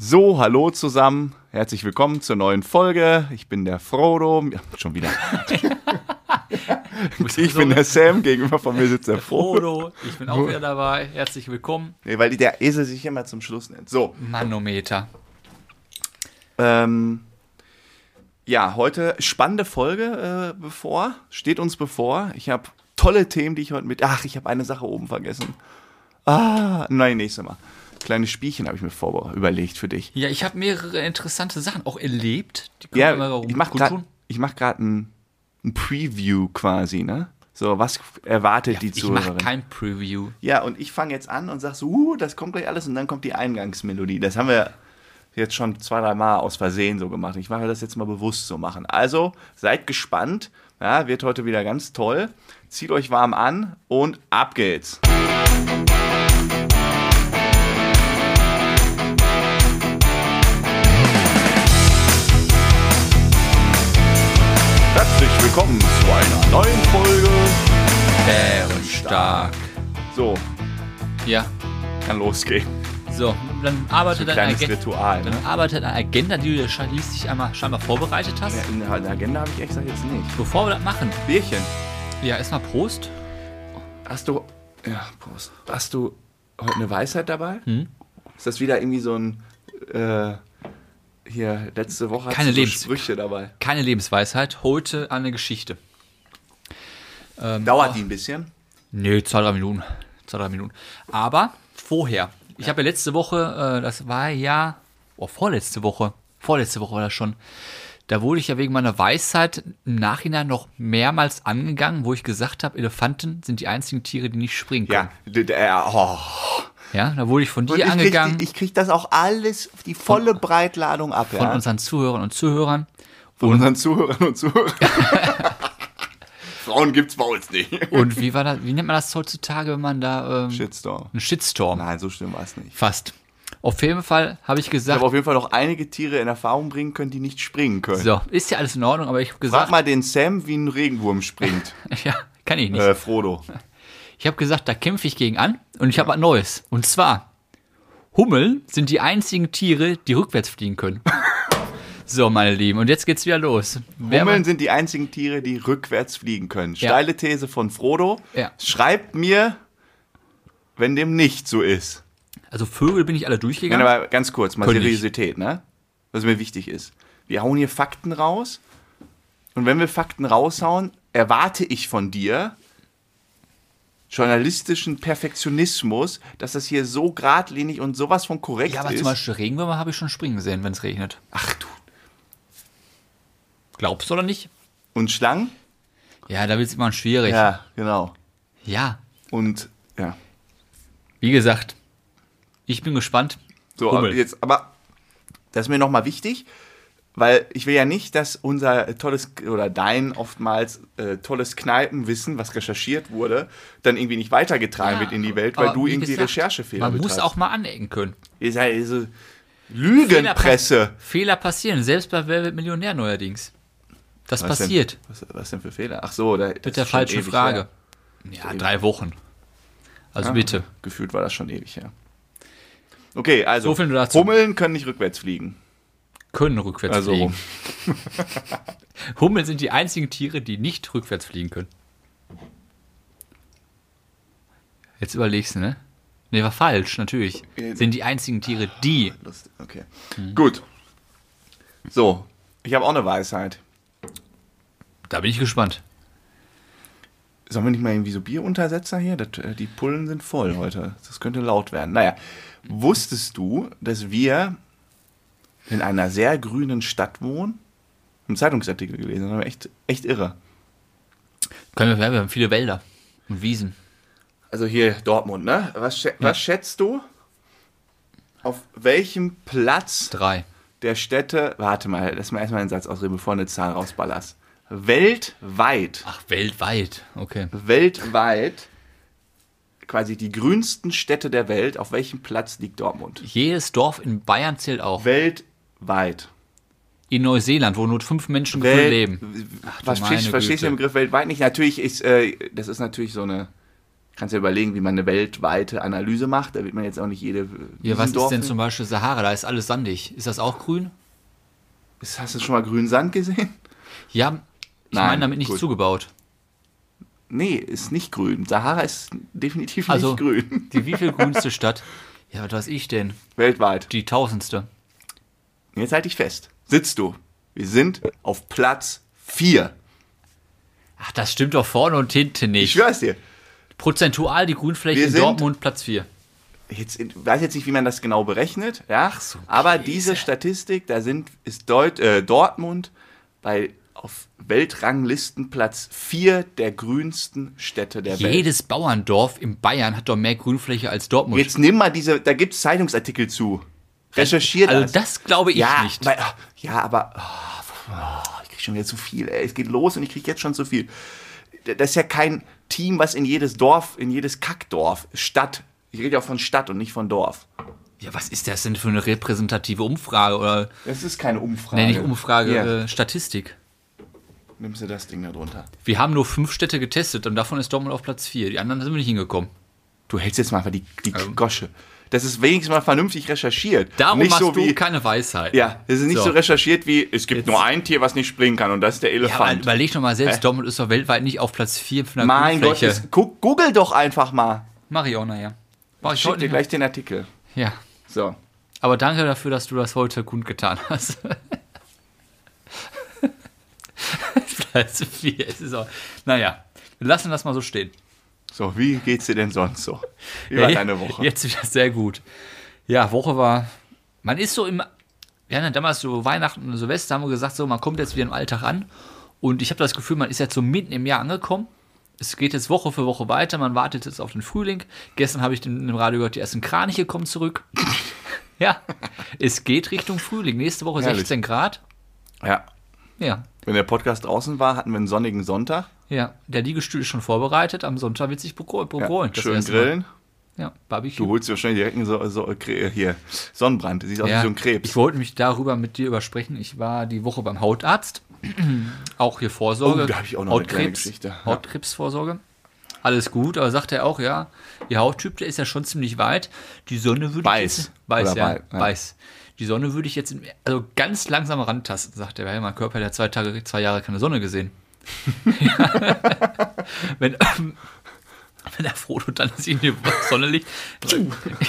So, hallo zusammen. Herzlich willkommen zur neuen Folge. Ich bin der Frodo. Ja, schon wieder. ich bin der Sam. Gegenüber von mir sitzt der Frodo. Frodo, ich bin auch wieder dabei. Herzlich willkommen. Nee, weil der Esel sich immer zum Schluss nennt. So, Manometer. ähm, ja, heute spannende Folge äh, bevor. Steht uns bevor. Ich habe tolle Themen, die ich heute mit. Ach, ich habe eine Sache oben vergessen. Ah, nein, nächstes Mal. Kleine Spielchen habe ich mir vor überlegt für dich. Ja, ich habe mehrere interessante Sachen auch erlebt. Ja, ich mache gerade mach ein, ein Preview quasi, ne? So, was erwartet die Ich mache Zuhörerin? kein Preview. Ja, und ich fange jetzt an und sag so, uh, das kommt gleich alles und dann kommt die Eingangsmelodie. Das haben wir jetzt schon zwei, drei Mal aus Versehen so gemacht. Ich mache das jetzt mal bewusst so machen. Also, seid gespannt. Ja, wird heute wieder ganz toll. Zieht euch warm an und ab geht's. Herzlich willkommen zu einer neuen Folge. Bärenstark. So, Ja, kann losgehen. so. Dann arbeitet deine, Kleines Ritual. Ne? dann arbeitet eine Agenda, die du dir schließlich einmal scheinbar vorbereitet hast. Ja, in der Agenda habe ich extra jetzt nicht. Bevor wir das machen. Bierchen. Ja, erstmal Prost. Hast du. Ja, Prost. Hast du heute eine Weisheit dabei? Hm? Ist das wieder irgendwie so ein. Äh, hier, letzte Woche Keine so Sprüche dabei. Keine Lebensweisheit. Heute eine Geschichte. Ähm, Dauert die ein bisschen? Nee, zwei, drei Minuten. Zwei, drei Minuten. Aber vorher. Ich habe ja letzte Woche, äh, das war ja, oh, vorletzte Woche, vorletzte Woche war das schon, da wurde ich ja wegen meiner Weisheit im Nachhinein noch mehrmals angegangen, wo ich gesagt habe, Elefanten sind die einzigen Tiere, die nicht springen können. Ja. d- d- äh, oh. Ja, da wurde ich von dir ich, krieg, angegangen, die- ich krieg das auch alles, die volle Breitladung ab. von ja? unseren Zuhörern und Zuhörern. von unseren Zuhörern und Zuhörern. Frauen gibt's bei uns nicht. Und wie war das, wie nennt man das heutzutage, wenn man da ähm, Shitstorm. einen Shitstorm? Nein, so schlimm war es nicht. Fast. Auf jeden Fall habe ich Ich gesagt, habe auf jeden Fall noch einige Tiere in Erfahrung bringen können, die nicht springen können. so, ist ja alles in Ordnung, aber ich habe Sag gesagt, mal den Sam, wie ein Regenwurm springt. ja, kann ich nicht. äh, Frodo. Ich habe gesagt, da kämpfe ich gegen an und ich habe was Neues. Und zwar, Hummeln sind die einzigen Tiere, die rückwärts fliegen können. so, meine Lieben, und jetzt geht's wieder los. Wer Hummeln sind die einzigen Tiere, die rückwärts fliegen können. Ja. Steile These von Frodo. Ja. Schreibt mir, wenn dem nicht so ist. also Vögel bin ich alle Nein, durchgegangen. aber ganz kurz, mal Können. Seriosität, ne? Was mir wichtig ist. Wir hauen hier Fakten raus. Und wenn wir Fakten raushauen, erwarte ich von dir journalistischen Perfektionismus, dass das hier so geradlinig und sowas von korrekt ja, aber ist. zum Beispiel Regenwürmer habe ich schon springen sehen, wenn es regnet. Ach du. Glaubst du oder nicht? Und Schlangen? Ja, da wird es immer schwierig. Ja. Ja, genau. Und ja. wie gesagt, ich bin gespannt. So, Hummel. aber jetzt, aber das ist mir nochmal wichtig, weil ich will ja nicht, dass unser tolles oder dein oftmals äh, tolles Kneipenwissen, was recherchiert wurde, dann irgendwie nicht weitergetragen wird in die Welt, weil du wie irgendwie gesagt, Recherchefehler Man muss betreibst. auch mal anecken können. Ihr seid diese Lügenpresse. Fehler passieren, selbst bei Wer wird Millionär neuerdings. Das Was passiert. Denn, was, was denn für Fehler? Ach so, da, das Mit der ist falschen Frage. her. Ja, drei Wochen. Also Ah, bitte. Gefühlt war das schon ewig her. Okay, also So. Hummeln können nicht rückwärts fliegen. Können rückwärts Also fliegen. Hummeln sind die einzigen Tiere, die nicht rückwärts fliegen können. Jetzt überlegst du, ne? Ne, war falsch, natürlich. Äh, Sind die einzigen Tiere, die. Lustig, okay. Mhm. Gut. So, ich habe auch eine Weisheit. Da bin ich gespannt. Sollen wir nicht mal irgendwie so Bieruntersetzer hier? Das, äh, die Pullen sind voll heute. Das könnte laut werden. Naja, wusstest du, dass wir in einer sehr grünen Stadt wohnen? Im Zeitungsartikel gelesen. War echt, echt irre. Können wir, wir haben viele Wälder und Wiesen. Also hier Dortmund, ne? Was, was schätzt du? Auf welchem Platz Drei. der Städte, warte mal, lass mal erstmal einen Satz ausreden, bevor du eine Zahl rausballerst. Weltweit, Ach, weltweit. Okay. weltweit, quasi die grünsten Städte der Welt, auf welchem Platz liegt Dortmund? Jedes Dorf in Bayern zählt auch. Weltweit. In Neuseeland, wo nur fünf Menschen Welt, leben. Was meine verstehst, verstehst du den Begriff weltweit nicht? Natürlich ist, äh, das ist natürlich so eine Kannst ja überlegen, wie man eine weltweite Analyse macht. Da wird man jetzt auch nicht jede. Ja, was ist denn zum Beispiel Sahara? Da ist alles sandig. Ist das auch grün? Ist- Hast du schon mal grünen Sand gesehen? Ja, ich Nein, meine damit nicht gut. zugebaut. Nee, ist nicht grün. Sahara ist definitiv Also- nicht grün. Die wieviel grünste Stadt? Ja, was weiß ich denn? Weltweit. Die tausendste. Jetzt halte ich fest. Sitzt du. Wir sind auf Platz 4. Ach, das stimmt doch vorne und hinten Ich nicht. schwör's dir. Prozentual die Grünfläche in Dortmund Platz 4. Jetzt ich weiß jetzt nicht, wie man das genau berechnet, ja. so, aber Käse. diese Statistik, da sind ist Deut äh, Dortmund bei auf Weltranglisten Platz 4 der grünsten Städte der Welt. Jedes Bauerndorf in Bayern hat doch mehr Grünfläche als Dortmund. Jetzt nimm mal diese, da gibt's Zeitungsartikel zu. Recherchiert also das. das glaube ich ja, nicht. Weil, ja, aber oh, ich krieg schon wieder zu viel. Ey. Es geht los und ich krieg jetzt schon zu viel. Das ist ja kein Team, was in jedes Dorf, in jedes Kackdorf, Stadt. Ich rede ja auch von Stadt und nicht von Dorf. Ja, was ist das denn für eine repräsentative Umfrage oder Das ist keine Umfrage. nee, nicht Umfrage, Hier, äh, Statistik? nimmst du das Ding da drunter. Wir haben nur fünf Städte getestet und davon ist Dortmund auf Platz 4. Die anderen sind wir nicht hingekommen. Du hältst jetzt mal einfach die, die Ähm. Gosche. Das ist wenigstens mal vernünftig recherchiert. Darum nicht hast so du wie, keine Weisheit. Ja, das ist nicht so, So. recherchiert wie, es gibt Jetzt- nur ein Tier, was nicht springen kann und das ist der Ja, Elefant. überleg doch mal selbst, Hä? Dortmund ist doch weltweit nicht auf Platz 4 von der mein Gott, das, guck, google doch einfach mal. Mach ich auch nachher. Mach ich Ich schick dir gleich den Artikel. Ja. So. Aber danke dafür, dass du das heute kundgetan hast. Platz 4. Es ist auch, naja, wir lassen das mal so stehen. So, wie geht's dir denn sonst so? Wie Ja, war je- deine Woche? Jetzt wieder sehr gut. Ja, Woche war. Man ist so im. Wir hatten ja damals so Weihnachten und Silvester, haben wir gesagt, so, man kommt jetzt wieder im Alltag an. Und ich habe das Gefühl, man ist jetzt so mitten im Jahr angekommen. Es geht jetzt Woche für Woche weiter, man wartet jetzt auf den Frühling. Gestern habe ich den- im Radio gehört, die ersten Kraniche kommen zurück. ja, es geht Richtung Frühling. Nächste Woche Herrlich. 16 Grad. Ja. Ja, Wenn der Podcast draußen war, hatten wir einen sonnigen Sonntag. ja. Der Liegestuhl ist schon vorbereitet. Am Sonntag wird sich begrollt. Ja, schön grillen. Ja, Barbecue. Du holst dir wahrscheinlich direkt einen so, so, hier, Sonnenbrand. Siehst aus Ja, wie so ein Krebs. Ich wollte mich darüber mit dir übersprechen. Ich war die Woche beim Hautarzt. auch hier Vorsorge. Oh, da hab ich auch noch eine Hautkrebs, Geschichte. Ja. Hautkrebsvorsorge. Alles gut, aber sagt er auch, ja, Ihr Hauttyp, der ist ja schon ziemlich weit. Die Sonne würde Weiß. jetzt, weiß, ja, weit, ja. weiß. Die Sonne würde ich jetzt in, also ganz langsam rantasten, sagt er. Weil mein Körper hat ja zwei Tage, zwei Jahre keine Sonne gesehen. wenn, wenn der Frodo dann sich in die Sonne liegt,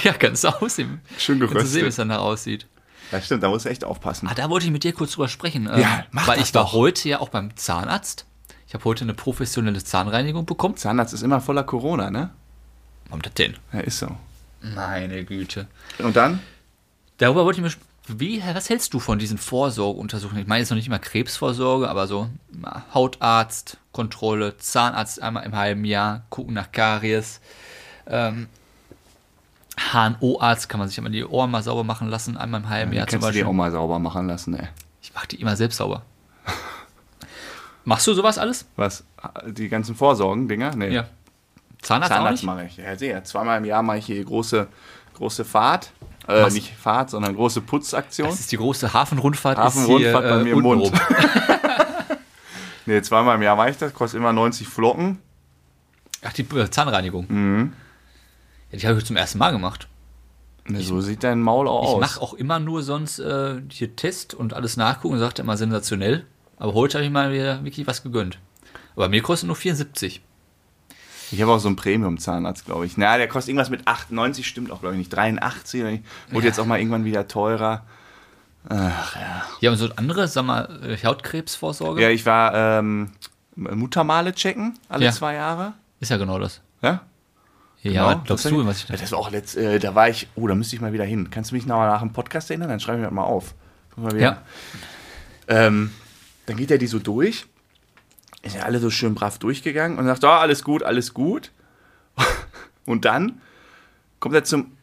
ja, ganz aussehen. Schön Kannst du sehen, wie es geröstet. danach aussieht. Ja, stimmt, da musst du echt aufpassen. Ah, da wollte ich mit dir kurz drüber sprechen. ähm, Ja, mach Weil ich war doch. heute ja auch beim Zahnarzt. Ich habe heute eine professionelle Zahnreinigung bekommen. Zahnarzt ist immer voller Corona, ne? Warum das denn? Ja, ist so. Meine Güte. Und dann? Darüber wollte ich sp- Wie, was hältst du von diesen Vorsorgeuntersuchungen? Ich meine jetzt noch nicht mal Krebsvorsorge, aber so Hautarzt, Kontrolle, Zahnarzt einmal im halben Jahr, gucken nach Karies. Ähm, HNO-Arzt kann man sich immer die Ohren mal sauber machen lassen, einmal im halben Ja, Jahr zum kannst du die Beispiel. auch mal sauber machen lassen, ey. Ich mache die immer selbst sauber. Machst du sowas alles? Was? Die ganzen Vorsorgen-Dinger? Nee. Ja. Zahnarzt, auch Zahnarzt mache ich. Ja, sehr. Zweimal im Jahr mache ich hier große, große Fahrt. Äh, Was? nicht Fahrt, sondern große Putzaktion. Das ist die große Hafenrundfahrt. Hafenrundfahrt hier, bei mir im Mund. Nee, zweimal im Jahr mache ich das. Kostet immer 90 Flocken. Ach, die äh, Zahnreinigung. Mhm. Ja, die habe ich zum ersten Mal gemacht. Ne, so sieht dein Maul auch Ich aus. mache auch immer nur sonst äh, hier Test und alles nachgucken und sagt immer sensationell. Aber heute habe ich mal wieder wirklich was gegönnt. Aber mir kostet nur 74. Ich habe auch so einen Premium-Zahnarzt, glaube ich. Na, der kostet irgendwas mit 98, stimmt auch, glaube ich nicht. 83. oder nicht. Wurde Ja. jetzt auch mal irgendwann wieder teurer. Ja, und so andere, sag mal, äh, Hautkrebsvorsorge Ja, ich war ähm, Muttermale checken, alle Ja. zwei Jahre. ist ja genau das. Ja? Ja, Genau, was glaubst das du, was ich da Das war auch letzt, äh, da war ich, oh, da müsste ich mal wieder hin. Kannst du mich mal nach dem Podcast erinnern? Dann schreibe ich mir das mal auf. Mal wieder. Ja. Ähm, dann geht er die so durch. Ist ja alle so schön brav durchgegangen und sagt, oh, alles gut, alles gut. Und dann kommt er zum,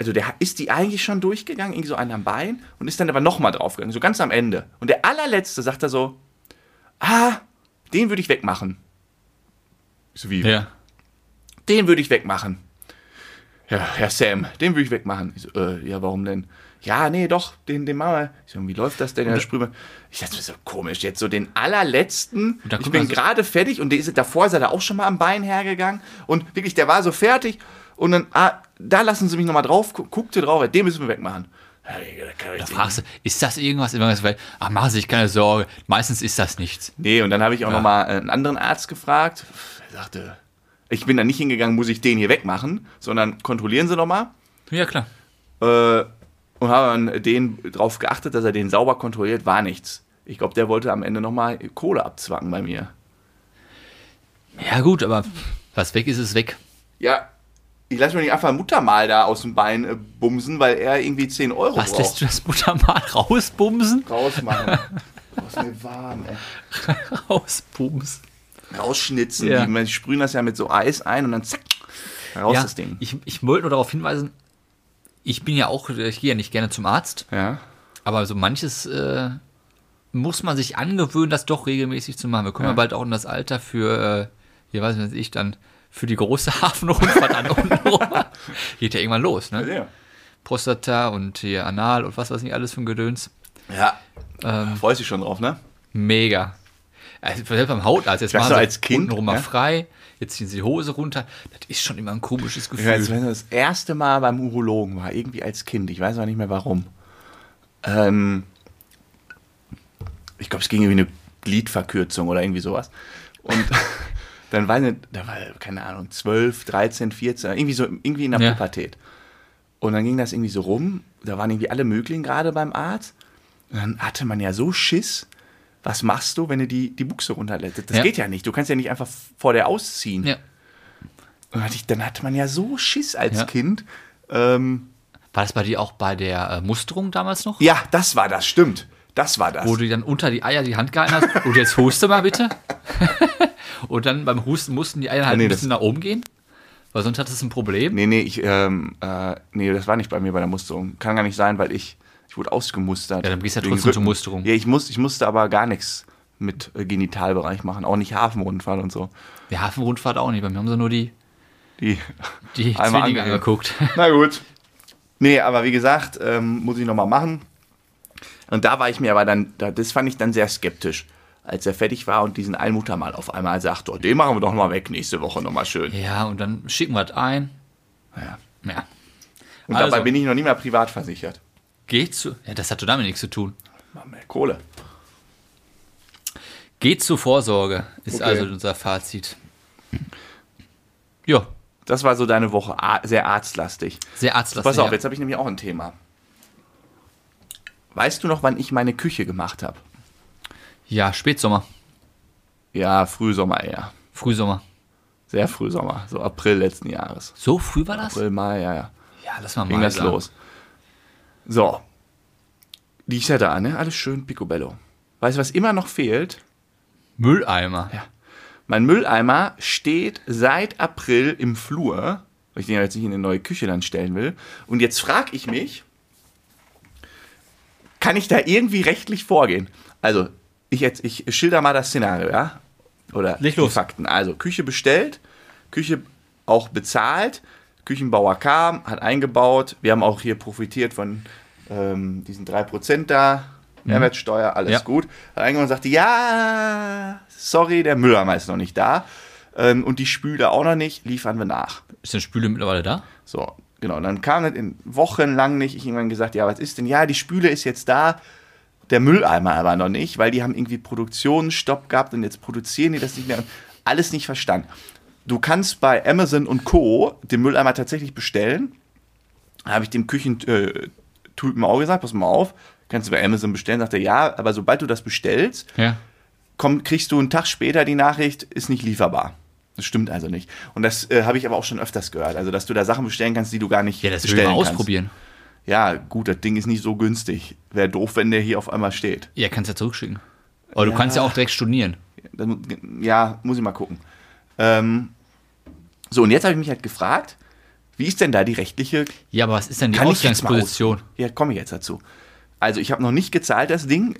also der ist die eigentlich schon durchgegangen, irgendwie so einen am Bein und ist dann aber nochmal draufgegangen, so ganz am Ende. Und der allerletzte sagt er so, ah, den würde ich wegmachen. So wie, Ja. den würde ich wegmachen. Ja, Herr Sam, den würde ich wegmachen. Ich so, äh, ja, warum denn? Ja, nee, doch, den, den machen wir. Ich so, wie läuft das denn? Ja, sprühen wir. Ich dachte, ist so komisch, jetzt so den allerletzten. Ich bin also- gerade fertig und der ist, davor ist er da auch schon mal am Bein hergegangen und wirklich, der war so fertig und dann, ah, da lassen sie mich nochmal drauf, gu- guckte drauf, den müssen wir wegmachen. Da fragst du, ist das irgendwas? Irgendwas, weil, ach, machen Sie sich keine Sorge. Meistens ist das nichts. Nee, und dann habe ich auch Ja. noch nochmal einen anderen Arzt gefragt. Er sagte, ich bin da nicht hingegangen, muss ich den hier wegmachen, sondern kontrollieren Sie nochmal. Ja, klar. Äh, und habe dann den darauf geachtet, dass er den sauber kontrolliert, war nichts. Ich glaube, der wollte am Ende nochmal Kohle abzwacken bei mir. Ja, gut, aber was weg ist, ist weg. Ja, ich lasse mir nicht einfach Muttermal da aus dem Bein äh, bumsen, weil er irgendwie 10 Euro Was braucht. lässt du das Muttermal rausbumsen? Rausmachen. Aus mir warm, ey. Rausbumsen. Rausschnitzen. Ja. Die, die sprühen das ja mit so Eis ein und dann zack, raus Ja, das Ding. ich, ich wollte nur darauf hinweisen, ich bin ja auch, ich gehe ja nicht gerne zum Arzt, Ja. aber so manches äh, muss man sich angewöhnen, das doch regelmäßig zu machen. Wir kommen ja, Ja. bald auch in das Alter für, äh, hier weiß nicht, ich dann, für die große Hafenrundfahrt an unten. Geht ja irgendwann los, ne? Ja. Prostata und hier Anal und was weiß nicht alles ein Gedöns. ja. Ähm, Freust dich schon drauf, ne? Mega. Also selbst beim Hautarzt, jetzt Ich machen sie als Kind, untenrum mal ja. frei, jetzt ziehen sie die Hose runter. Das ist schon immer ein komisches Ich Gefühl. weiß, wenn das erste Mal beim Urologen war, irgendwie als Kind, ich weiß aber nicht mehr warum. Ähm, ich glaube, es ging irgendwie eine Gliedverkürzung oder irgendwie sowas. Und dann war eine, da war, keine Ahnung, 12, 13, 14, irgendwie so, irgendwie in der Ja. Pubertät. Und dann ging das irgendwie so rum, da waren irgendwie alle möglichen gerade beim Arzt. Und dann hatte man ja so Schiss, was machst du, wenn du die, die Buchse runterlässt? Das Ja. geht ja nicht. Du kannst ja nicht einfach vor der ausziehen. ja. Und dann hatte man ja so Schiss als Ja. Kind. Ähm, War das bei dir auch bei der äh, Musterung damals noch? ja, das war das, stimmt. Das war das. Wo du dann unter die Eier die Hand gehalten hast und jetzt huste mal bitte. und dann beim Husten mussten die Eier halt Nee, ein bisschen nach oben gehen. Weil sonst hattest du ein Problem. nee, nee, ich, ähm, äh, nee, das war nicht bei mir bei der Musterung. Kann gar nicht sein, weil ich, ich wurde ausgemustert. Ja, dann gehst du ja trotzdem zur Rücken. Musterung. Ja, ich, muss, ich musste aber gar nichts mit äh, Genitalbereich machen. Auch nicht Hafenrundfall und so. Die Hafenrundfahrt auch nicht. Bei mir haben sie nur die, Die, die Einmal Zwillinge angeguckt. na gut. Nee, aber wie gesagt, ähm, muss ich nochmal machen. Und da war ich mir aber dann, da, das fand ich dann sehr skeptisch, als er fertig war und diesen Allmutter mal auf einmal sagt, oh, den machen wir doch mal weg nächste Woche nochmal schön. Ja, und dann schicken wir das ein. Ja. Ja. Und Also. dabei bin ich noch nie mehr privat versichert. Geht zu. Ja, das hat doch damit nichts zu tun. Machen wir Kohle. Geht zur Vorsorge, ist Okay. also unser Fazit. Ja, Das war so deine Woche, sehr arztlastig. sehr arztlastig. Pass auf, ja. jetzt habe ich nämlich auch ein Thema. Weißt du noch, wann ich meine Küche gemacht habe? Ja, Spätsommer, Ja, Frühsommer eher. Frühsommer. Sehr Frühsommer, so April letzten Jahres. So früh war das? April, Mai, ja, ja. Ja, lass mal Ging mal das sagen. los. So. Die ist ja da, ne? Alles schön picobello. Weißt du, was immer noch fehlt? Mülleimer. Ja. Mein Mülleimer steht seit April im Flur, weil ich den ja jetzt nicht in eine neue Küche dann stellen will. Und jetzt frage ich mich, kann ich da irgendwie rechtlich vorgehen? Also, ich jetzt, ich schilder mal das Szenario, ja? Oder die los. Fakten. Also, Küche bestellt, Küche auch bezahlt, Küchenbauer kam, hat eingebaut. Wir haben auch hier profitiert von ähm, diesen 3% da, Mehrwertsteuer, alles Mhm. Ja. gut. Hat eingebaut und sagte, ja, sorry, der Mülleimer ist noch nicht da. Ähm, und die Spüle auch noch nicht, liefern wir nach. Ist denn Spüle mittlerweile da? So, genau. Und dann kam das in wochenlang nicht. Ich irgendwann gesagt, ja, was ist denn? Ja, die Spüle ist jetzt da, der Mülleimer aber noch nicht, weil die haben irgendwie Produktionsstopp gehabt und jetzt produzieren die das nicht mehr. Alles nicht verstanden. Du kannst bei Amazon und Co. den Mülleimer tatsächlich bestellen. Da habe ich dem Küchentypen auch gesagt, pass mal auf, kannst du bei Amazon bestellen. Sagt er, ja, aber sobald du das bestellst, Ja. komm, kriegst du einen Tag später die Nachricht, ist nicht lieferbar. Das stimmt also nicht. Und das äh, habe ich aber auch schon öfters gehört. Also, dass du da Sachen bestellen kannst, die du gar nicht Ja, das bestellen mal kannst. ausprobieren. Ja, gut, das Ding ist nicht so günstig. Wäre doof, wenn der hier auf einmal steht. Ja, kannst ja zurückschicken. Aber Ja. du kannst ja auch direkt stornieren. Ja, muss ich mal gucken. Ähm, so, und jetzt habe ich mich halt gefragt, wie ist denn da die rechtliche Ja, aber was ist denn die Kann Ausgangsposition? Ja, komme ich jetzt dazu. Also ich habe noch nicht gezahlt, das Ding.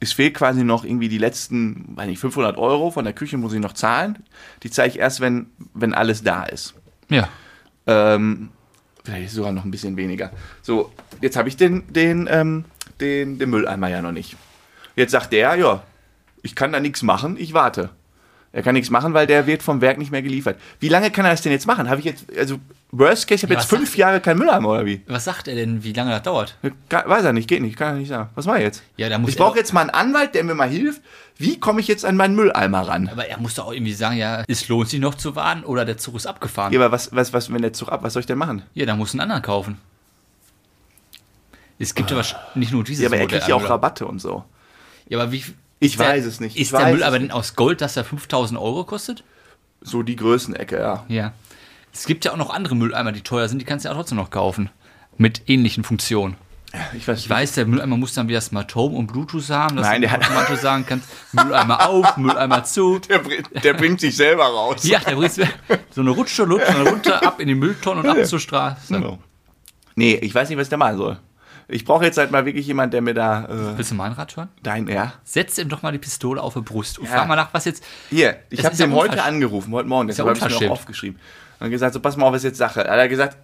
Es fehlt quasi noch irgendwie die letzten, weiß nicht, 500 Euro von der Küche muss ich noch zahlen. Die zahle ich erst, wenn, wenn alles da ist. Ja. Ähm, Vielleicht sogar noch ein bisschen weniger. So, jetzt habe ich den, den, ähm, den, den Mülleimer ja noch nicht. Jetzt sagt der, ja, ich kann da nichts machen, ich warte. Er kann nichts machen, weil der wird vom Werk nicht mehr geliefert. Wie lange kann er das denn jetzt machen? Habe ich jetzt, also Worst Case, ich habe Ja, jetzt fünf sagt- Jahre keinen Mülleimer oder wie? Was sagt er denn, wie lange das dauert? Weiß er nicht, geht nicht, kann er nicht sagen. Was mache ich jetzt? Ja, da muss ich brauche jetzt mal einen Anwalt, der mir mal hilft. Wie komme ich jetzt an meinen Mülleimer ran? Aber er muss doch auch irgendwie sagen, ja, es lohnt sich noch zu warten oder der Zug ist abgefahren. Ja, Ja, aber was, was, was, wenn der Zug ab, was soll ich denn machen? dann muss einen anderen kaufen. Es gibt ja wahrscheinlich nicht nur dieses Ja, aber er kriegt ja auch. Rabatte und so. Ja, aber wie. Ich der- weiß es nicht, ich Ist der Mülleimer es denn aus Gold, dass er 5000 Euro kostet? So die Größenecke, ja. Ja. Es gibt ja auch noch andere Mülleimer, die teuer sind, die kannst du ja trotzdem noch kaufen. Mit ähnlichen Funktionen. Ich weiß, Ich weiß, der Mülleimer muss dann wieder Smart Home und Bluetooth haben, dass Nein, du der hat- automatisch sagen kannst, Mülleimer auf, Mülleimer zu. Der, der bringt sich selber raus. Ja, der bringt so eine Rutsche, Lutsche, runter, ab in die Mülltonne und ab zur Straße. Genau. Nee, ich weiß nicht, was der machen soll. Ich brauche jetzt halt mal wirklich jemand, der mir da äh, Willst du mein Rad hören? dein, ja. Setz ihm doch mal die Pistole auf die Brust und Ja. frag mal nach, was jetzt. Hier, ich Das habe ja dem heute angerufen, heute Morgen, ja deshalb habe ich mir auch aufgeschrieben. Und gesagt, so pass mal auf, was ist jetzt Sache. Er hat gesagt,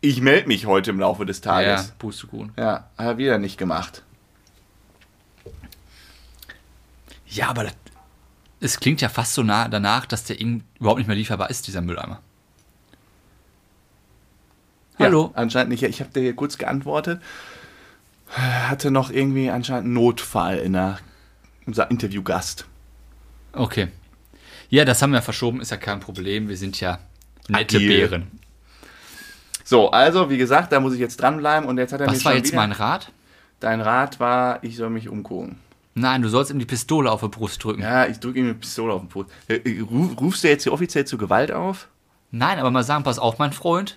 ich melde mich heute im Laufe des Ja, Tages. Pustekuchen. Ja, hat er wieder nicht gemacht. Ja, aber das, es klingt ja fast so nah danach, dass der Ing überhaupt nicht mehr lieferbar ist, dieser Mülleimer. Hallo? Ja, anscheinend nicht. Ich habe dir hier kurz geantwortet. Hatte noch irgendwie anscheinend einen Notfall in der, unser Interviewgast. Okay. Ja, das haben wir verschoben, ist ja kein Problem. Wir sind ja nette Agil. Bären. So, also wie gesagt, da muss ich jetzt dranbleiben und jetzt hat er mir Was war schon jetzt wieder, mein Rat? Dein Rat war, ich soll mich umgucken. Nein, du sollst ihm die Pistole auf die Brust drücken. Ja, ich drücke ihm eine Pistole auf den Fuß. Äh, äh, ruf- Rufst du jetzt hier offiziell zu Gewalt auf? Nein, aber mal sagen, pass auf, mein Freund.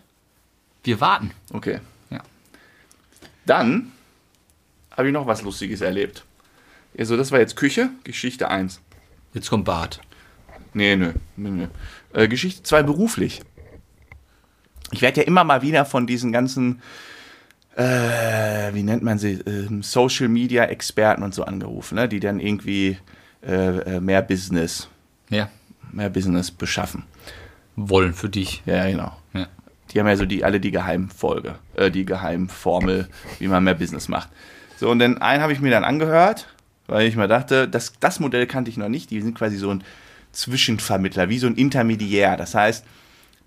Wir warten. Okay. Ja. Dann habe ich noch was Lustiges erlebt. Also, das war jetzt Küche, Geschichte 1. Jetzt kommt Bart. Nee, nö. nö, nö. Äh, Geschichte 2 beruflich. Ich werde ja immer mal wieder von diesen ganzen, äh, wie nennt man sie, ähm, Social Media Experten und so angerufen, ne? die dann irgendwie äh, äh, mehr Business, Ja. mehr Business beschaffen. Wollen für dich. Ja, genau. Ja. Die haben ja so die, alle die Geheimfolge, äh, die Geheimformel, wie man mehr Business macht. So, und den einen habe ich mir dann angehört, weil ich mir dachte, das, das Modell kannte ich noch nicht. Die sind quasi so ein Zwischenvermittler, wie so ein Intermediär. Das heißt,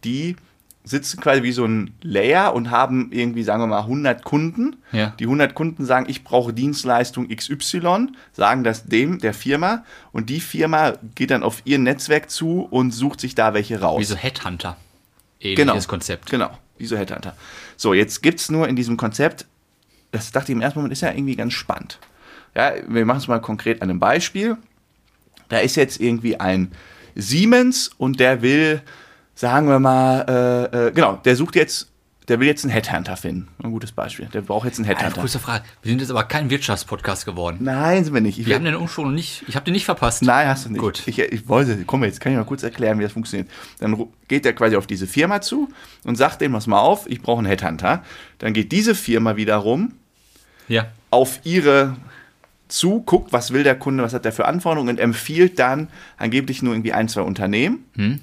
die sitzen quasi wie so ein Layer und haben irgendwie, sagen wir mal, 100 Kunden. Ja. Die 100 Kunden sagen, ich brauche Dienstleistung XY, sagen das dem, der Firma, und die Firma geht dann auf ihr Netzwerk zu und sucht sich da welche raus. Wie so Headhunter. Ähnliches Genau. Konzept. Genau, wie so Headhunter. So, jetzt gibt es nur in diesem Konzept, das dachte ich im ersten Moment, ist ja irgendwie ganz spannend. Ja, wir machen es mal konkret an einem Beispiel. Da ist jetzt irgendwie ein Siemens und der will, sagen wir mal, äh, äh, genau, der sucht jetzt, der will jetzt einen Headhunter finden. Ein gutes Beispiel. Der braucht jetzt einen Eine Headhunter. kurze Frage. Wir sind jetzt aber kein Wirtschaftspodcast geworden. Nein, sind wir nicht. Ich Wir haben den Umschwung nicht. Ich habe den nicht verpasst. Nein, hast du nicht. Gut. Ich, ich wollte, komm jetzt, kann ich mal kurz erklären, wie das funktioniert. Dann geht er quasi auf diese Firma zu und sagt dem, pass mal auf, ich brauche einen Headhunter. Dann geht diese Firma wiederum Ja. auf ihre zu, guckt, was will der Kunde, was hat der für Anforderungen und empfiehlt dann angeblich nur irgendwie ein, zwei Unternehmen. Hm.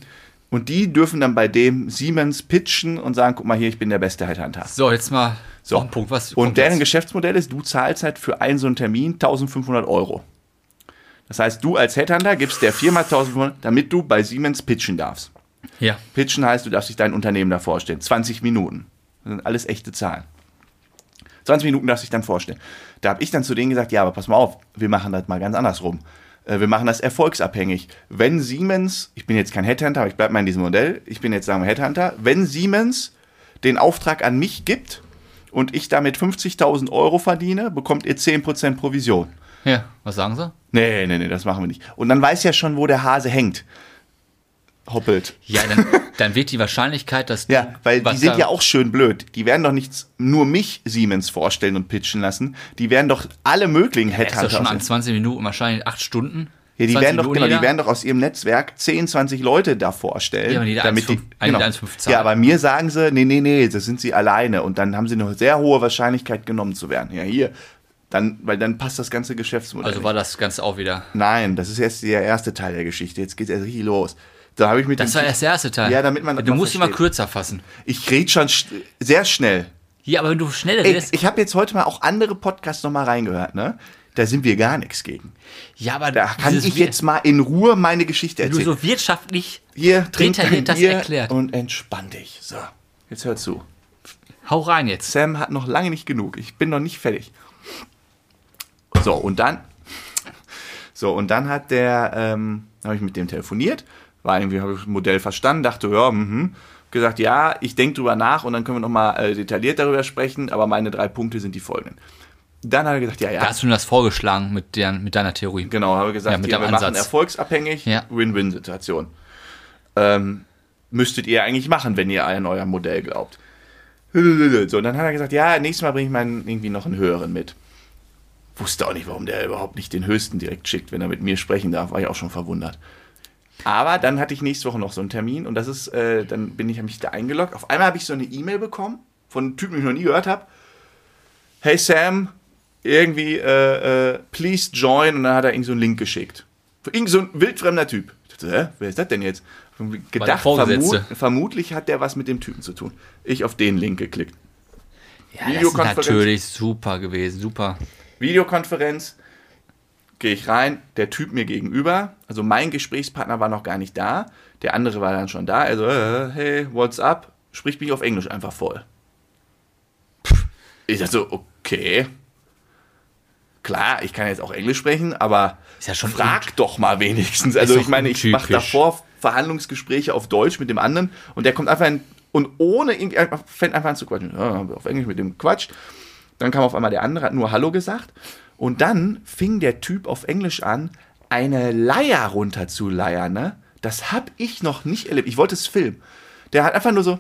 Und die dürfen dann bei dem Siemens pitchen und sagen, guck mal hier, ich bin der beste Headhunter. So, jetzt mal So. noch ein Punkt. Was Und deren jetzt? Geschäftsmodell ist, du zahlst halt für einen so einen Termin 1500 Euro. Das heißt, du als Headhunter gibst der Firma 1500, damit du bei Siemens pitchen darfst. Ja. Pitchen heißt, du darfst dich dein Unternehmen da vorstellen. 20 Minuten. Das sind alles echte Zahlen. 20 Minuten darfst du dich dann vorstellen. Da habe ich dann zu denen gesagt, ja, aber pass mal auf, wir machen das mal ganz andersrum. Äh, Wir machen das erfolgsabhängig. Wenn Siemens, ich bin jetzt kein Headhunter, aber ich bleibe mal in diesem Modell, ich bin jetzt, sagen wir, Headhunter, wenn Siemens den Auftrag an mich gibt und ich damit 50.000 Euro verdiene, bekommt ihr 10% Provision. Ja. Was sagen sie? Nee, nee, nee, das machen wir nicht. Und dann weiß ja schon, wo der Hase hängt. Hoppelt. Ja, dann, dann wird die Wahrscheinlichkeit, dass. Ja, weil die sind ja auch schön blöd. Die werden doch nicht nur mich Siemens vorstellen und pitchen lassen. Die werden doch alle möglichen ist doch Headhunter schon aus an 20 Minuten, wahrscheinlich 8 Stunden. ja, die 20 werden doch, Minuten genau, die werden doch aus ihrem Netzwerk 10, 20 Leute da vorstellen. Ja, aber jeder damit 1,5 die, eine genau. 1,5 zahlen. Ja, aber mir sagen sie, nee, nee, nee, das sind sie alleine. Und dann haben sie eine sehr hohe Wahrscheinlichkeit genommen zu werden. Ja, hier. Dann, weil dann passt das ganze Geschäftsmodell. Also war das Ganze auch wieder. Nein, das ist jetzt der erste Teil der Geschichte. Jetzt geht es erst richtig los. Da habe ich mit Das war erst der erste Teil. Ja, damit man Du musst versteht. kürzer fassen. Ich rede schon sch sehr schnell. Ja, aber wenn du schneller Ey, redest. ich habe jetzt heute mal auch andere Podcasts noch mal reingehört, ne? Da sind wir gar nichts gegen. Ja, aber Da kann ich jetzt mal in Ruhe meine Geschichte erzählen. so wirtschaftlich Hier, detailliert das Bier erklärt. und entspann dich. So, jetzt hör zu. Hau rein jetzt. Sam hat noch lange nicht genug. Ich bin noch nicht fertig. So, und dann. So, und dann hat der, ähm, habe ich mit dem telefoniert, war irgendwie, habe ich das Modell verstanden, dachte, ja, mhm. Gesagt, ja, ich denke drüber nach und dann können wir nochmal äh, detailliert darüber sprechen, aber meine drei Punkte sind die folgenden. Dann hat er gesagt, ja, ja. Da hast du mir das vorgeschlagen mit, der, mit deiner Theorie. Genau, habe gesagt, Ja, mit hier, wir machen Ansatz. erfolgsabhängig, Ja. Win-Win-Situation. Ähm, müsstet ihr eigentlich machen, wenn ihr an euer Modell glaubt. So, und dann hat er gesagt, ja, nächstes Mal bringe ich meinen irgendwie noch einen höheren mit. Wusste auch nicht, warum der überhaupt nicht den höchsten direkt schickt, wenn er mit mir sprechen darf, war ich auch schon verwundert. Aber dann hatte ich nächste Woche noch so einen Termin und das ist, äh, dann bin ich hab mich da eingeloggt. Auf einmal habe ich so eine E-Mail bekommen von einem Typen, den ich noch nie gehört habe. Hey Sam, irgendwie, äh, äh, please join und dann hat er irgend so einen Link geschickt. Irgend so ein wildfremder Typ. Ich dachte, hä, wer ist das denn jetzt? Gedacht, vermut, vermutlich hat der was mit dem Typen zu tun. Ich auf den Link geklickt. Ja, das ist Videokonferenz. natürlich super gewesen. Super. Videokonferenz, gehe ich rein, der Typ mir gegenüber, also mein Gesprächspartner war noch gar nicht da, der andere war dann schon da, also, äh, hey, what's up? Spricht mich auf Englisch einfach voll. Pff, Ich dachte so, okay. Klar, ich kann jetzt auch Englisch sprechen, aber Ist ja schon frag doch mal wenigstens. Also ich meine, ich mache davor Verhandlungsgespräche auf Deutsch mit dem anderen und der kommt einfach in, und ohne irgendwie fängt einfach an zu quatschen. Ja, auf Englisch mit dem Quatsch. Dann kam auf einmal der andere, hat nur Hallo gesagt. Und dann fing der Typ auf Englisch an, eine Leier runterzuleiern. Ne? Das hab ich noch nicht erlebt. Ich wollte es filmen. Der hat einfach nur so,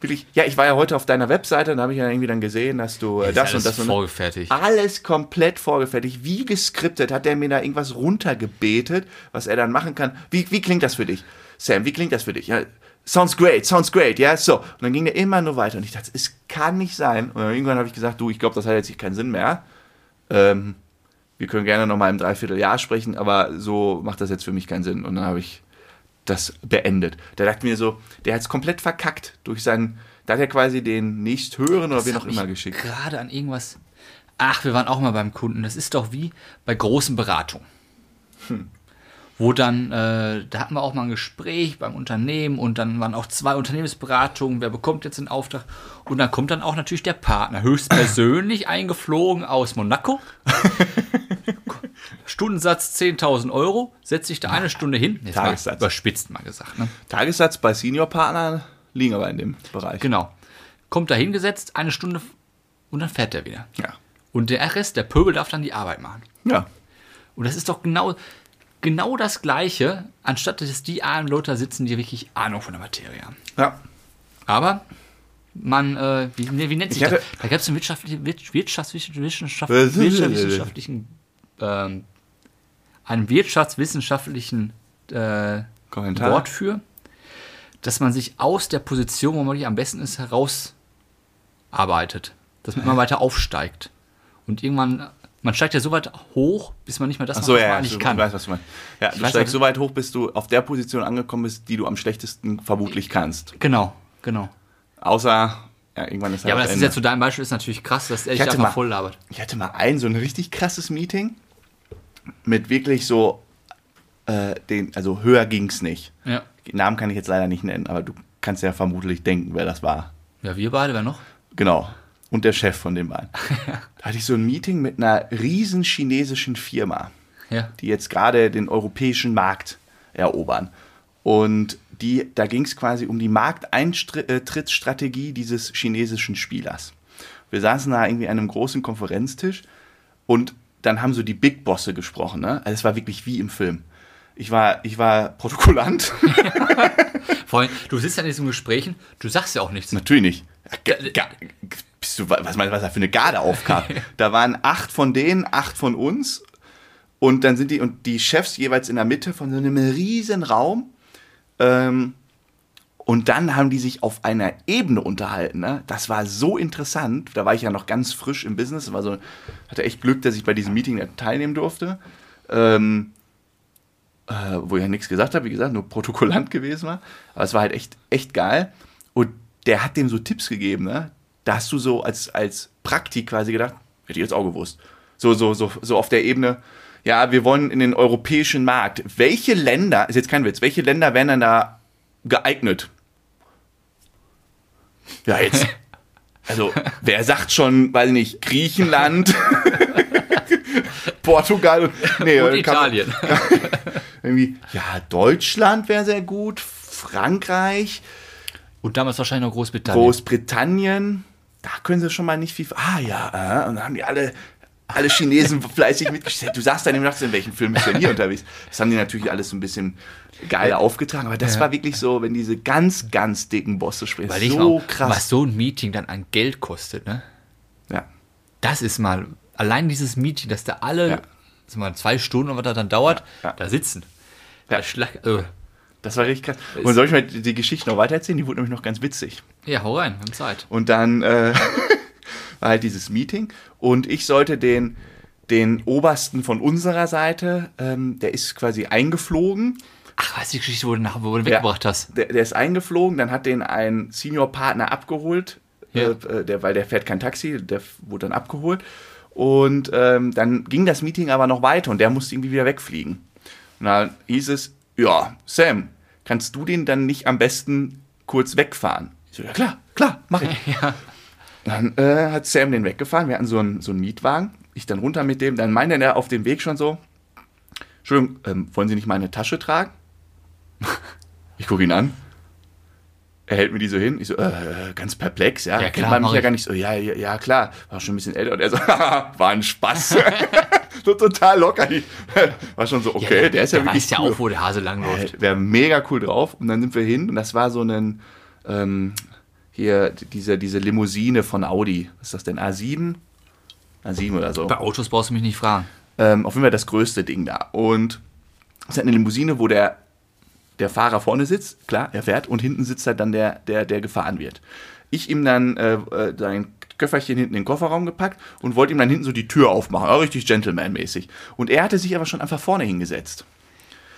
wirklich, ja, ich war ja heute auf deiner Webseite und da habe ich ja irgendwie dann gesehen, dass du äh, das und alles das und vorgefertigt. alles komplett vorgefertigt, wie geskriptet, hat der mir da irgendwas runtergebetet, was er dann machen kann. Wie, wie klingt das für dich? Sam, wie klingt das für dich? Ja, sounds great, sounds great, ja, so. Und dann ging der immer nur weiter und ich dachte, es kann nicht sein. Und irgendwann habe ich gesagt, du, ich glaube, das hat jetzt keinen Sinn mehr. Ähm, wir können gerne noch mal im Dreivierteljahr sprechen, aber so macht das jetzt für mich keinen Sinn. Und dann habe ich das beendet. Der dachte mir so, der hat es komplett verkackt durch seinen, da hat er quasi den nächsthöheren oder wen auch immer geschickt. Gerade an irgendwas. Ach, wir waren auch mal beim Kunden. Das ist doch wie bei großen Beratungen. Hm. Wo dann, äh, da hatten wir auch mal ein Gespräch beim Unternehmen und dann waren auch zwei Unternehmensberatungen. Wer bekommt jetzt den Auftrag? Und dann kommt dann auch natürlich der Partner, höchstpersönlich eingeflogen aus Monaco. Stundensatz 10.000 Euro, setzt sich da eine Stunde hin. Jetzt Tagessatz. überspitzt mal gesagt. Ne? Tagessatz bei Seniorpartnern liegen aber in dem Bereich. Genau. Kommt da hingesetzt, eine Stunde und dann fährt er wieder. Ja. Und der Rest, der Pöbel, darf dann die Arbeit machen. Ja. Und das ist doch genau, genau das Gleiche, anstatt dass die armen Leute sitzen, die wirklich Ahnung von der Materie haben. Ja. Aber man, äh, wie, nee, wie nennt sich das? Da gab es einen wirtschaftlichen, wirtschafts- wirtschafts- wissenschaft- Was- wirtschaftswissenschaftlichen, ähm, einen wirtschaftswissenschaftlichen äh, Kommentar. Wort für, dass man sich aus der Position, wo man am besten ist, herausarbeitet. Dass man immer weiter aufsteigt. Und irgendwann, man steigt ja so weit hoch, bis man nicht mehr das Achso, macht, was ja, man ja, eigentlich ich kann. weiß, was du meinst. Ja, du weiß steigst so weit hoch, bis du auf der Position angekommen bist, die du am schlechtesten vermutlich kannst. Genau, genau. Außer, ja, irgendwann ist Ja, aber halt das ist Ende. jetzt zu deinem Beispiel ist natürlich krass, dass er Ich dich hatte einfach mal- voll labert. Ich hatte mal ein so ein richtig krasses Meeting mit wirklich so, äh, den, also höher ging's nicht. Ja. Namen kann ich jetzt leider nicht nennen, aber du kannst ja vermutlich denken, wer das war. Ja, wir beide, wer noch? Genau. Und der Chef von den beiden. da hatte ich so ein Meeting mit einer riesen chinesischen Firma. Ja. die jetzt gerade den europäischen Markt erobern. Und die, da ging es quasi um die Markteintrittsstrategie dieses chinesischen Spielers. Wir saßen da irgendwie an einem großen Konferenztisch und dann haben so die Big Bosse gesprochen. Ne? Also es war wirklich wie im Film. Ich war, ich war Protokollant. Vor allem, du sitzt ja in diesen Gesprächen, du sagst ja auch nichts. Natürlich nicht. Bist du, was meinst du, was da für eine Garde aufkam? da waren acht von denen, acht von uns. Und dann sind die, und die Chefs jeweils in der Mitte von so einem riesen Raum. Ähm, und dann haben die sich auf einer Ebene unterhalten. Ne? Das war so interessant. Da war ich ja noch ganz frisch im Business. War so, hatte echt Glück, dass ich bei diesem Meeting teilnehmen durfte. Ähm, äh, wo ich ja nichts gesagt habe, wie gesagt, nur Protokollant gewesen war. Aber es war halt echt, echt geil. Und der hat dem so Tipps gegeben, ne? Da hast du so als, als Praktik quasi gedacht, hätte ich jetzt auch gewusst. So, so, so, so auf der Ebene, ja, wir wollen in den europäischen Markt. Welche Länder, ist jetzt kein Witz, welche Länder wären dann da geeignet? Ja, jetzt. Also, wer sagt schon, weiß ich nicht, Griechenland, Portugal nee, Und man- Italien. irgendwie, ja, Deutschland wäre sehr gut, Frankreich, Und damals wahrscheinlich noch Großbritannien. Großbritannien, da können sie schon mal nicht viel. Ah ja, äh, und dann haben die alle, alle Chinesen fleißig mitgestellt. Du sagst dann im Nachts, in welchem Film bist du denn hier unterwegs? Das haben die natürlich alles so ein bisschen geil aufgetragen, aber das war wirklich so, wenn diese ganz, ganz dicken Bosse sprechen. Überleg so mal, krass. was so ein Meeting dann an Geld kostet, ne? Ja. Das ist mal, allein dieses Meeting, dass da alle, Ja. mal, zwei Stunden, was das dann dauert, Ja. da sitzen. Ja. Da schlag, äh, Das war richtig krass. Und soll ich mal die Geschichte noch weitererzählen? Die wurde nämlich noch ganz witzig. ja, hau rein, wir haben Zeit. Und dann äh, war halt dieses Meeting und ich sollte den, den Obersten von unserer Seite, ähm, der ist quasi eingeflogen. Ach, weißt du die Geschichte, wo du, nach, wo du weggebracht hast? Der, der ist eingeflogen, dann hat den ein Senior-Partner abgeholt, Ja. äh, der, weil der fährt kein Taxi, der wurde dann abgeholt. Und ähm, dann ging das Meeting aber noch weiter und der musste irgendwie wieder wegfliegen. Und dann hieß es, ja, Sam, kannst du den dann nicht am besten kurz wegfahren? Ich so, ja klar, klar, mach ich. Ja. Dann äh, hat Sam den weggefahren. Wir hatten so einen, so einen Mietwagen. Ich dann runter mit dem. Dann meinte er auf dem Weg schon so: Entschuldigung, ähm, wollen Sie nicht meine Tasche tragen? Ich gucke ihn an. Er hält mir die so hin. Ich so, äh, ganz perplex, ja. Ja, Kennt klar, man mich ja gar nicht so. Ja, ja, ja, klar. War schon ein bisschen älter. Und er so, war ein Spaß. So total locker. Ich war schon so, okay, der ist ja der wirklich weiß ja cool. auch, wo der Hase langläuft. Wäre mega cool drauf. Und dann sind wir hin und das war so ein, ähm, hier, diese, diese Limousine von Audi. Was ist das denn? A7? A7 oder so. Bei Autos brauchst du mich nicht fragen. Ähm, auf jeden Fall das größte Ding da. Und es ist halt eine Limousine, wo der, der Fahrer vorne sitzt, klar, er fährt, und hinten sitzt halt dann der, der, der gefahren wird. Ich ihm dann äh, äh, sein Köfferchen hinten in den Kofferraum gepackt und wollte ihm dann hinten so die Tür aufmachen, auch richtig Gentleman-mäßig. Und er hatte sich aber schon einfach vorne hingesetzt.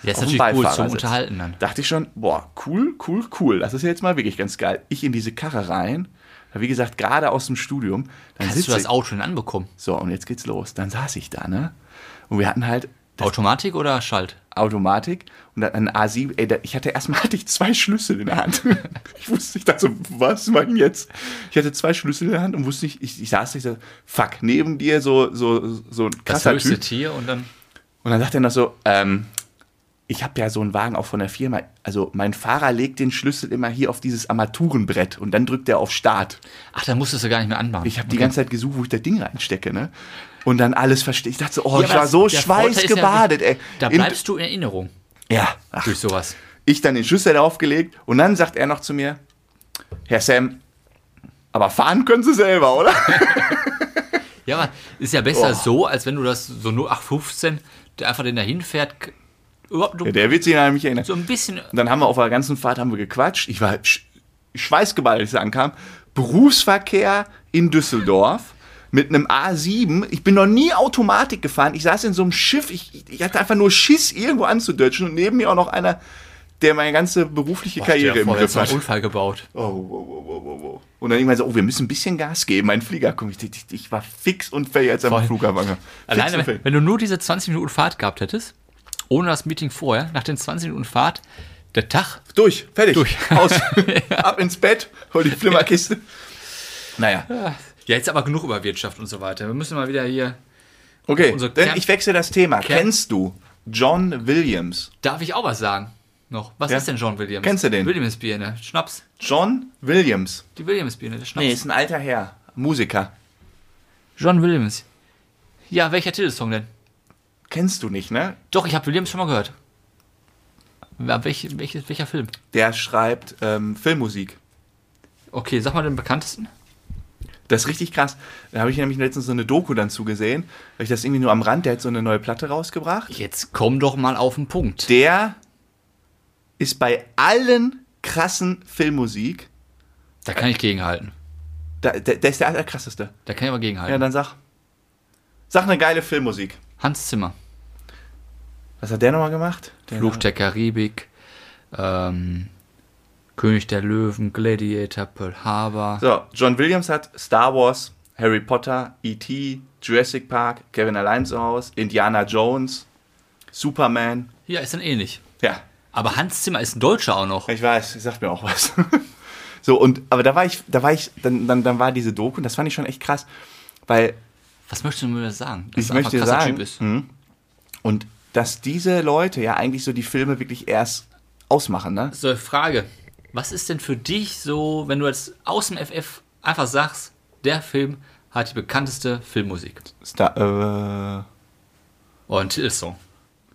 Der ist natürlich cool zum. Unterhalten dann. Dachte ich schon, boah, cool, cool, cool. Das ist ja jetzt mal wirklich ganz geil. Ich in diese Karre rein, wie gesagt, gerade aus dem Studium. Dann Hast du das Auto denn anbekommen? So, und jetzt geht's los. Dann saß ich da, ne? Und wir hatten halt Automatik oder Schalt? Automatik und dann ein A7. Ey, da, ich hatte erstmal hatte ich zwei Schlüssel in der Hand. ich wusste nicht, dachte so, was machen jetzt? Ich hatte zwei Schlüssel in der Hand und wusste nicht, ich, ich saß nicht so, fuck, neben dir so, so, so ein Das krasser höchste Typ. Tier und dann. Und dann sagt er noch so, ähm, ich habe ja so einen Wagen auch von der Firma. Also mein Fahrer legt den Schlüssel immer hier auf dieses Armaturenbrett und dann drückt er auf Start. Ach, dann musstest du gar nicht mehr anmachen. Ich habe die ganze Zeit gesucht, wo ich das Ding reinstecke, ne? Und dann alles verstehe. Ich dachte so, oh, Ja, ich war das- so ist ja, schweißgebadet, ey. Da In- bleibst du in Erinnerung ja, ach, durch sowas. ich dann den Schlüssel aufgelegt und dann sagt er noch zu mir, Herr Sam, aber fahren können Sie selber, oder? Ja, ist ja besser Oh. so, als wenn du das so nur 815, der einfach den dahin fährt. k- Überhaupt Ja, der wird sich an mich erinnern. so ein bisschen. Und dann haben wir auf der ganzen Fahrt haben wir gequatscht. Ich war sch schweißgeballt, als ich ankam. Berufsverkehr in Düsseldorf mit einem A7. Ich bin noch nie Automatik gefahren. Ich saß in so einem Schiff. Ich, ich hatte einfach nur Schiss, irgendwo anzudötschen. Und neben mir auch noch einer, der meine ganze berufliche Karriere im Griff jetzt einen hat. Unfall gebaut. Oh, wow, wow, wow, wow, wow. Und dann irgendwann so, oh, wir müssen ein bisschen Gas geben. Mein Flieger kommt. Ich, ich, ich war fix und fertig, als am. Flughafen Alleine, wenn, du nur diese 20 Minuten Fahrt gehabt hättest, ohne das Meeting vorher, nach den 20 Minuten Fahrt, der Tag. Durch, fertig. Durch. Aus. Ab ins Bett, hol die Flimmerkiste. Naja. Ja, jetzt aber genug über Wirtschaft und so weiter. Wir müssen mal wieder hier. Okay, Unsere denn Kern- ich wechsle das Thema. Kern- Kennst du John Williams? Darf ich auch was sagen? Noch. Was Ja. ist denn John Williams? Kennst du den? Williams-Birne. Schnaps. John Williams. Die Williams-Birne. der Schnaps. Nee, ist ein alter Herr. Musiker. John Williams. Ja, welcher Titelsong denn? Kennst du nicht, ne? Doch, ich habe Williams schon mal gehört. Ja, welch, welch, welcher Film? Der schreibt ähm, Filmmusik. Okay, sag mal den bekanntesten. Das ist richtig krass. Da habe ich nämlich letztens so eine Doku dann zugesehen. Weil ich das irgendwie nur am Rand, der hat so eine neue Platte rausgebracht. Jetzt komm doch mal auf den Punkt. Der ist bei allen krassen Filmmusik, Da kann ich gegenhalten. da, der, der ist der allerkrasseste. Da kann ich aber Ja, gegenhalten. dann sag. Sag eine geile Filmmusik. Hans Zimmer. Was hat der nochmal gemacht? Der Fluch der Karibik, ähm, König der Löwen, Gladiator, Pearl Harbor. So, John Williams hat Star Wars, Harry Potter, E.T., Jurassic Park, Kevin allein zu Hause, Indiana Jones, Superman. Ja, ist dann ähnlich. Ja, Aber Hans Zimmer ist ein Deutscher auch noch. ich weiß, ich sagt mir auch was. so, und, aber da war ich, da war ich, dann, dann, dann war diese Doku und das fand ich schon echt krass, weil Was möchtest du mir sagen? Dass ich einfach möchte sagen, Typ ist. hm, und dass diese Leute ja eigentlich so die Filme wirklich erst ausmachen, ne? So, Frage. Was ist denn für dich so, wenn du jetzt aus dem FF einfach sagst, der Film hat die bekannteste Filmmusik? Star, äh, Oh, ein Titelsong.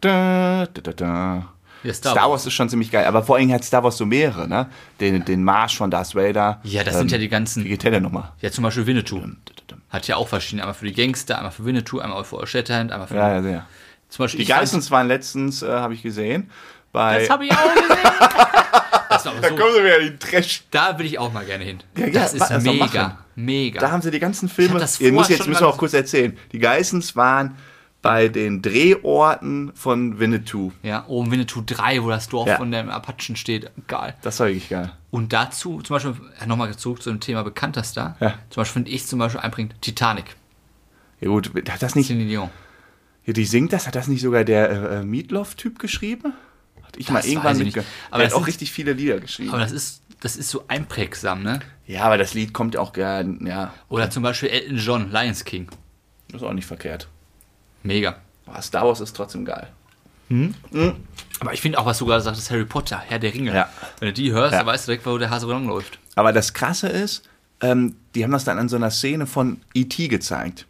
da, da, da, da. Ja, Star, Wars ist schon ziemlich geil, aber vor allem hat Star Wars so mehrere, ne? Den, den Marsch von Darth Vader. Ja, das ähm, sind ja die ganzen. Wie geht der denn nochmal? Ja, zum Beispiel Winnetou. Hat ja auch verschiedene. Einmal für die Gangster, einmal für Winnetou, einmal für Shatterhand, einmal für. Ja, ja, sehr. Zum Beispiel Die Geissens waren letztens, äh, habe ich gesehen, bei. Das habe ich auch gesehen. das aber da so, kommen sie wieder die Trash. da will ich auch mal gerne hin. Ja, ja, das ist lass doch mega. Mega. Da haben sie die ganzen Filme. das Ihr müsst jetzt müssen wir auch kurz erzählen. Die Geissens waren bei den Drehorten von Winnetou. ja, oben Winnetou 3, wo das Dorf Ja. von dem Apachen steht. Geil. Das war wirklich geil. Und dazu, zum Beispiel, nochmal zurück zu dem Thema bekanntester. Ja. Zum Beispiel finde ich zum Beispiel einbringt Titanic. Ja gut, hat das nicht, Celine Dion. ja, die singt das, hat das nicht sogar der äh, äh, Meatloaf-Typ geschrieben? Ich Das mal irgendwann ich mitge- nicht. Aber Der das hat auch sind- richtig viele Lieder geschrieben. Aber das ist, das ist so einprägsam, ne? ja, aber das Lied kommt ja auch gern, ja, Oder zum Beispiel Elton John, Lions King. ist auch nicht verkehrt. Mega. Aber Star Wars ist trotzdem geil. Aber ich finde auch, was du gerade sagtest, Harry Potter, Herr der Ringe. Ja. Wenn du die hörst, Ja. dann weißt du direkt, wo der Hase läuft. Aber das Krasse ist, ähm, die haben das dann an so einer Szene von E.T. gezeigt.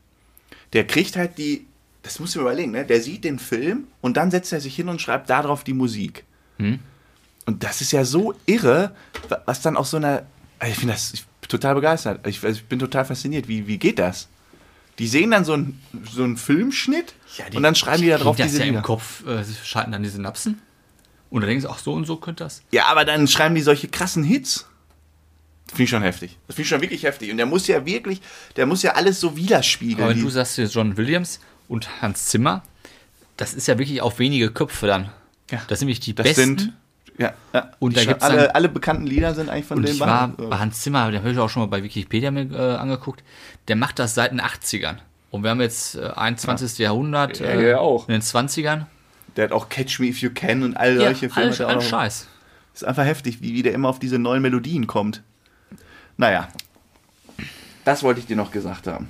Der kriegt halt die, das musst du dir überlegen, ne? der sieht den Film und dann setzt er sich hin und schreibt darauf die Musik. Und das ist ja so irre, wa- was dann auch so einer, also ich finde das ich bin total begeistert. Ich, also ich bin total fasziniert. Wie, wie geht das? Die sehen dann so einen, so einen Filmschnitt und dann schreiben die da drauf das diese ja im Lieder. Kopf, äh, sie schalten dann die Synapsen. Und dann denken sie, ach so und so könnte das. Ja, aber dann schreiben die solche krassen Hits. Das finde ich schon heftig. Das finde ich schon wirklich heftig. Und der muss ja wirklich, der muss ja alles so widerspiegeln. Aber wenn Die- du sagst John Williams und Hans Zimmer, das ist ja wirklich auf wenige Köpfe dann. Ja. Das sind nämlich die das besten. sind, ja, ja. Und da gibt's alle, dann- alle bekannten Lieder sind eigentlich von Und dem ich war Band. bei Hans Zimmer, den habe ich auch schon mal bei Wikipedia mir äh, angeguckt, der macht das seit den 80ern. Und wir haben jetzt äh, 21. Jahrhundert, Ja, äh, ja, auch. in den 20ern. Der hat auch Catch Me If You Can und all Ja, solche Filme. alles, noch. Scheiß. Ist einfach heftig, wie, wie der immer auf diese neuen Melodien kommt. Naja. Das wollte ich dir noch gesagt haben.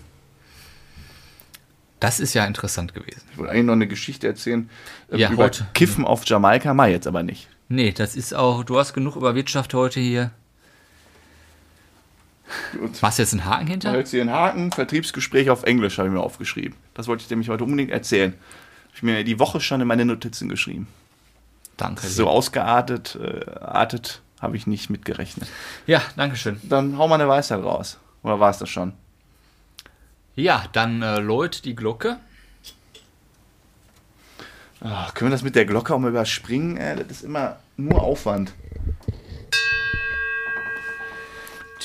Das ist ja interessant gewesen. Ich wollte eigentlich noch eine Geschichte erzählen äh, Ja, über heute. Kiffen auf Jamaika, mal jetzt aber nicht. Nee, das ist auch, du hast genug über Wirtschaft heute hier. Gut. Machst du jetzt einen Haken hinter? Jetzt hier einen Haken, Vertriebsgespräch auf Englisch habe ich mir aufgeschrieben. Das wollte ich nämlich heute unbedingt erzählen. Habe ich mir die Woche schon in meine Notizen geschrieben. Danke. So ausgeartet, äh, artet, habe ich nicht mitgerechnet. Ja, danke schön. Dann hau mal eine Weisheit raus. Oder war es das schon? Ja, dann äh, läut die Glocke. Ah, können wir das mit der Glocke auch mal überspringen? Äh, das ist immer nur Aufwand.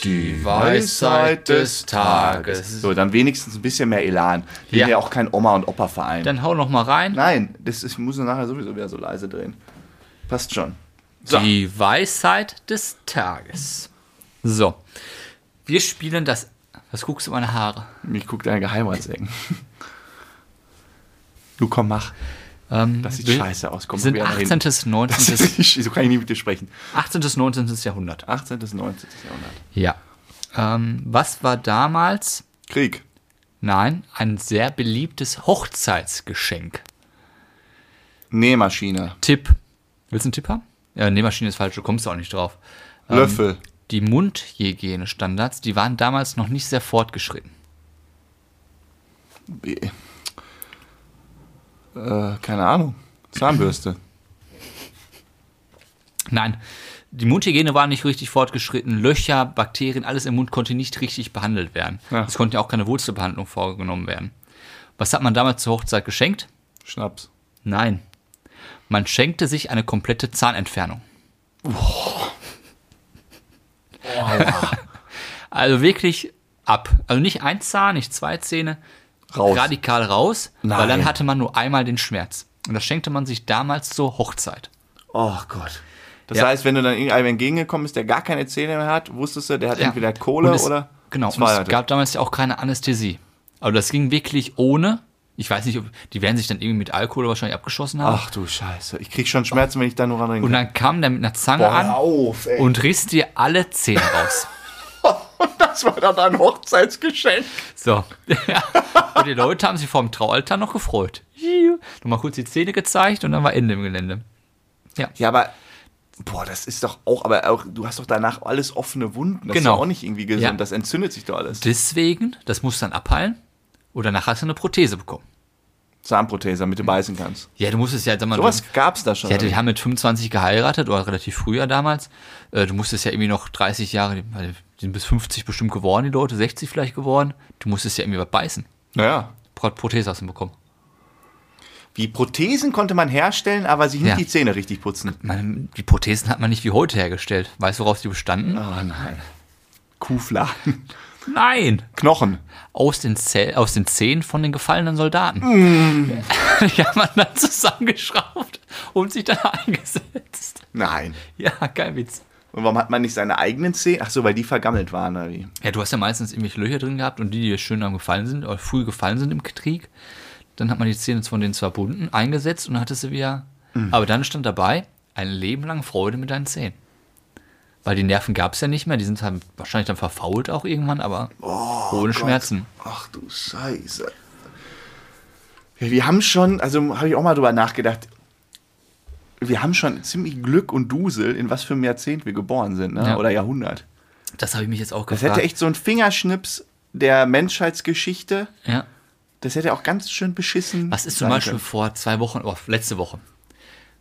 Die Weisheit des Tages. So, dann wenigstens ein bisschen mehr Elan. Wir Ja. sind ja auch kein Oma- und Opa-Verein. Dann hau noch mal rein. Nein, das ist, ich muss nachher sowieso wieder so leise drehen. Passt schon. So. Die Weisheit des Tages. So. Wir spielen das. Was guckst du meine Haare? Ich gucke deine Geheimratsecken. Du komm, mach. Ähm, Das sieht wir scheiße aus. Komm, sind probier mal 18. hin. bis 19. Das ist so kann ich nie mit dir sprechen. 18. bis 19. Jahrhundert. 18. bis 19. Jahrhundert. Ja. Ähm, was war damals? Krieg. Nein, ein sehr beliebtes Hochzeitsgeschenk. Nähmaschine. Tipp. Willst du einen Tipp haben? Ja, Nähmaschine ist falsch, du kommst auch nicht drauf. Ähm, Löffel. Die Mundhygienestandards, die waren damals noch nicht sehr fortgeschritten. Äh, keine Ahnung. Zahnbürste. Nein, die Mundhygiene war nicht richtig fortgeschritten. Löcher, Bakterien, alles im Mund konnte nicht richtig behandelt werden. Ja. Es konnte ja auch keine Wurzelbehandlung vorgenommen werden. Was hat man damals zur Hochzeit geschenkt? Schnaps. Nein. Man schenkte sich eine komplette Zahnentfernung. also wirklich ab. Also nicht ein Zahn, nicht zwei Zähne. Raus. Radikal raus, weil Nein. dann hatte man nur einmal den Schmerz. Und das schenkte man sich damals zur Hochzeit. Oh Gott. Das Ja. heißt, wenn du dann irgendeinem entgegengekommen bist, der gar keine Zähne mehr hat, wusstest du, der hat Ja. entweder Kohle es, oder Genau, und es gab damals ja auch keine Anästhesie. Aber das ging wirklich ohne. Ich weiß nicht, ob die werden sich dann irgendwie mit Alkohol wahrscheinlich abgeschossen haben. Ach du Scheiße. Ich krieg schon Schmerzen, wenn ich da nur dran denke. Und dann kam der mit einer Zange Boah, an auf, und riss dir alle Zähne raus. Und das war dann ein Hochzeitsgeschenk. So. Ja. Und die Leute haben sich vor dem Traualtar noch gefreut. Nochmal kurz die Zähne gezeigt und dann war Ende im Gelände. Ja, aber boah, das ist doch auch, aber auch, du hast doch danach alles offene Wunden. Das Genau. ist doch auch nicht irgendwie gesund. Ja. Das entzündet sich doch alles. Deswegen, das muss dann abheilen. Oder nachher hast du eine Prothese bekommen. Zahnprothese, damit du beißen kannst. Ja, du musstest ja, sag mal, Sowas du, gab's da schon. ja, die haben mit 25 geheiratet oder relativ früher damals. Äh, Du musstest ja irgendwie noch 30 Jahre, die sind bis 50 bestimmt geworden, die Leute, 60 vielleicht geworden. Du musstest ja irgendwie was beißen. naja. Pro- Prothese hast du bekommen. Wie Prothesen konnte man herstellen, aber sich nicht Ja. die Zähne richtig putzen. Man, die Prothesen hat man nicht wie heute hergestellt. Weißt du, woraus die bestanden? Oh nein. Kuhfladen. Nein! Knochen. Aus den, Zell, aus den Zähnen von den gefallenen Soldaten. Mm. Die hat man dann zusammengeschraubt und sich dann eingesetzt. Nein. Ja, kein Witz. Und warum hat man nicht seine eigenen Zähne? Ach so, weil die vergammelt waren, oder wie? Ja, du hast ja meistens irgendwelche Löcher drin gehabt und die, die schön am gefallen sind, oder früh gefallen sind im Krieg, dann hat man die Zähne von denen zwar bunden eingesetzt und dann hattest du wieder. Aber dann stand dabei, ein Leben lang Freude mit deinen Zähnen. Weil die Nerven gab es ja nicht mehr, die sind halt wahrscheinlich dann verfault auch irgendwann, aber ohne Schmerzen. Ach du Scheiße. Ja, wir haben schon, also habe ich auch mal drüber nachgedacht, wir haben schon ziemlich Glück und Dusel, in was für einem Jahrzehnt wir geboren sind, ne? Ja. oder Jahrhundert. Das habe ich mich jetzt auch Das gefragt. hätte echt so ein Fingerschnips der Menschheitsgeschichte, ja. das hätte auch ganz schön beschissen. Was ist zum Beispiel können. vor zwei Wochen, oh, letzte Woche?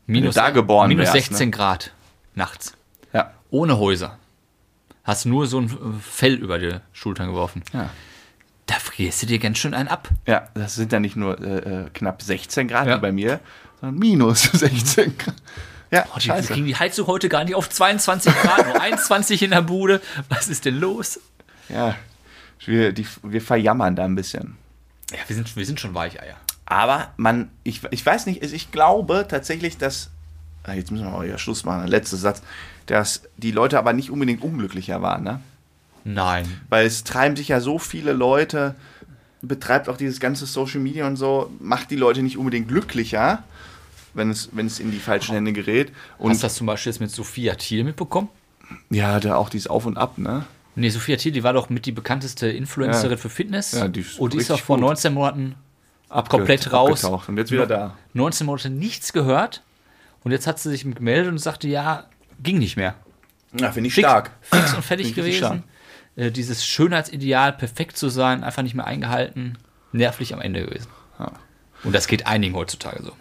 Minus, da geboren minus wärst, 16 Grad nachts. Ohne Häuser. Hast nur so ein Fell über die Schultern geworfen. Ja. Da frierst du dir ganz schön einen ab. ja, das sind ja nicht nur äh, äh, knapp 16 Grad Ja. wie bei mir, sondern minus 16 Grad. Ja, Oh, die kriegen die Heizung heute gar nicht auf 22 Grad, nur 21 in der Bude. Was ist denn los? Ja, wir, die, wir verjammern da ein bisschen. Ja, wir sind, wir sind schon Weicheier. Aber man, ich, ich weiß nicht, ich glaube tatsächlich, dass, jetzt müssen wir mal wieder Schluss machen, letzter Satz, dass die Leute aber nicht unbedingt unglücklicher waren, ne? Nein. Weil es treiben sich ja so viele Leute, betreibt auch dieses ganze Social Media und so, macht die Leute nicht unbedingt glücklicher, wenn es, wenn es in die falschen Hände gerät. Und Hast du das zum Beispiel jetzt mit Sophia Thiel mitbekommen? ja, da auch dieses Auf und Ab, ne? Nee, Sophia Thiel, die war doch mit die bekannteste Influencerin Ja. für Fitness. Ja, die ist und die ist doch vor gut. 19 Monaten Abge- komplett raus. Und jetzt wieder da. 19 Monate nichts gehört. Und jetzt hat sie sich gemeldet und sagte, ja, ging nicht mehr. Ja, finde ich Fix, stark. fix und fertig gewesen. Äh, dieses Schönheitsideal, perfekt zu sein, einfach nicht mehr eingehalten, nervlich am Ende gewesen. Ja. Und das geht einigen heutzutage so.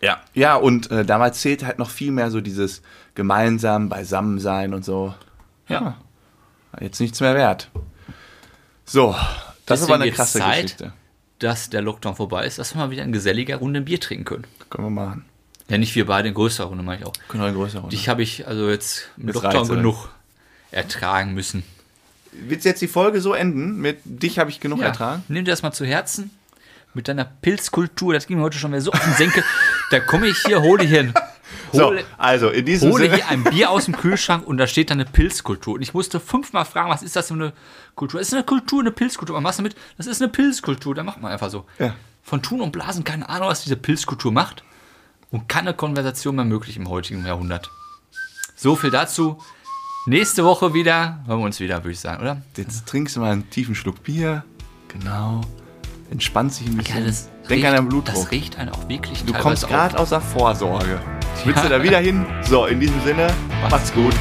Ja. Ja, und äh, damals zählt halt noch viel mehr so dieses gemeinsam beisammensein und so. Ja. Jetzt nichts mehr wert. So, das ist aber Deswegen eine krasse Zeit. Geschichte. Dass der Lockdown vorbei ist, dass wir mal wieder in geselliger Runde ein Bier trinken können. Können wir machen. Ja, nicht wir beide in größerer Runde, meine ich auch. Können wir eine größere Runde. Dich habe ich also jetzt Jetzt Lockdown genug ertragen müssen. Willst du jetzt die Folge so enden? Mit dich habe ich genug ertragen? Nimm dir das mal zu Herzen. Mit deiner Pilzkultur, das ging mir heute schon wieder so auf den Senkel. da komme ich hier, hole hier, ein- So, hole, also in diesem hole Sinne. hier ein Bier aus dem Kühlschrank und da steht da eine Pilzkultur. Und ich musste fünfmal fragen, was ist das für eine Kultur? Es ist eine Kultur, eine Pilzkultur. Man machst du mit, das ist eine Pilzkultur. Da macht man einfach so. Ja. Von Tun und Blasen keine Ahnung, was diese Pilzkultur macht. Und keine Konversation mehr möglich im heutigen Jahrhundert. So viel dazu. Nächste Woche wieder, hören wir uns wieder, würde ich sagen, oder? Jetzt trinkst du mal einen tiefen Schluck Bier. Genau. Entspannt sich ein bisschen. das Denk riecht- an deinen Blutdruck. Das riecht einen auch wirklich Du kommst gerade aus der Vorsorge. Willst du da wieder hin? So, in diesem Sinne, macht's gut.